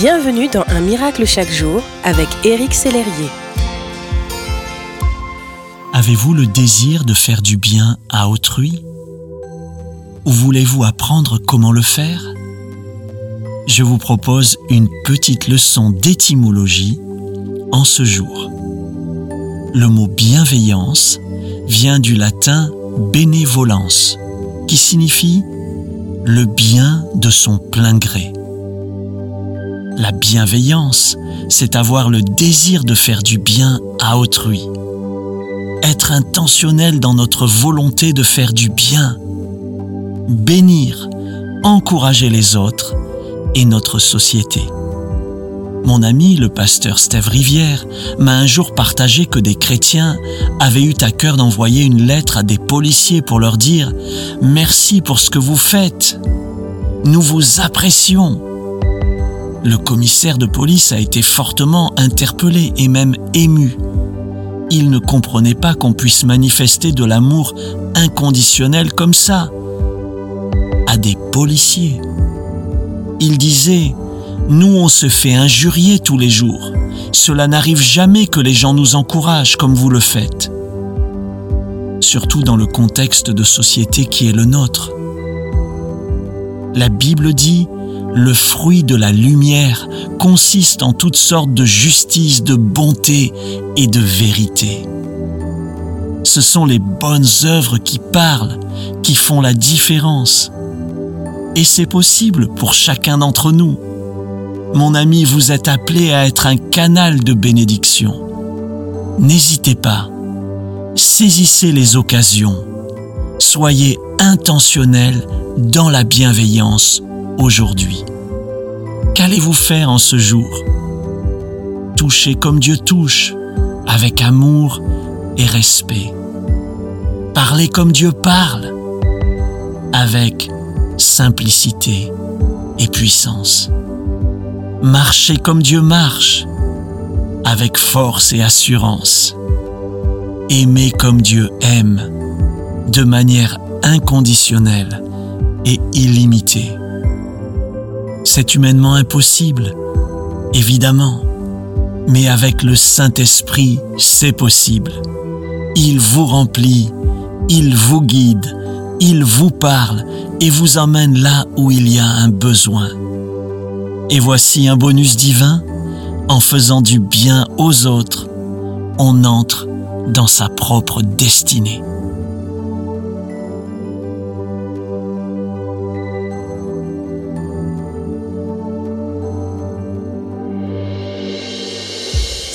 Bienvenue dans Un miracle chaque jour avec Éric Sellerier. Avez-vous le désir de faire du bien à autrui? Ou voulez-vous apprendre comment le faire? Je vous propose une petite leçon d'étymologie en ce jour. Le mot bienveillance vient du latin benevolence, qui signifie le bien de son plein gré. La bienveillance, c'est avoir le désir de faire du bien à autrui. Être intentionnel dans notre volonté de faire du bien. Bénir, encourager les autres et notre société. Mon ami, le pasteur Steve Rivière, m'a un jour partagé que des chrétiens avaient eu à cœur d'envoyer une lettre à des policiers pour leur dire ⁇ Merci pour ce que vous faites. Nous vous apprécions. Le commissaire de police a été fortement interpellé et même ému. Il ne comprenait pas qu'on puisse manifester de l'amour inconditionnel comme ça à des policiers. Il disait nous, on se fait injurier tous les jours. Cela n'arrive jamais que les gens nous encouragent comme vous le faites. Surtout dans le contexte de société qui est le nôtre. La Bible dit, le fruit de la lumière consiste en toutes sortes de justice, de bonté et de vérité. Ce sont les bonnes œuvres qui parlent, qui font la différence. Et c'est possible pour chacun d'entre nous mon ami, vous êtes appelé à être un canal de bénédiction. N'hésitez pas. Saisissez les occasions. Soyez intentionnel dans la bienveillance aujourd'hui. Qu'allez-vous faire en ce jour? Touchez comme Dieu touche, avec amour et respect. Parlez comme Dieu parle, avec simplicité et puissance. Marchez comme Dieu marche, avec force et assurance. Aimez comme Dieu aime, de manière inconditionnelle et illimitée. C'est humainement impossible, évidemment, mais avec le Saint-Esprit, c'est possible. Il vous remplit, il vous guide, il vous parle et vous emmène là où il y a un besoin. Et voici un bonus divin, en faisant du bien aux autres, on entre dans sa propre destinée.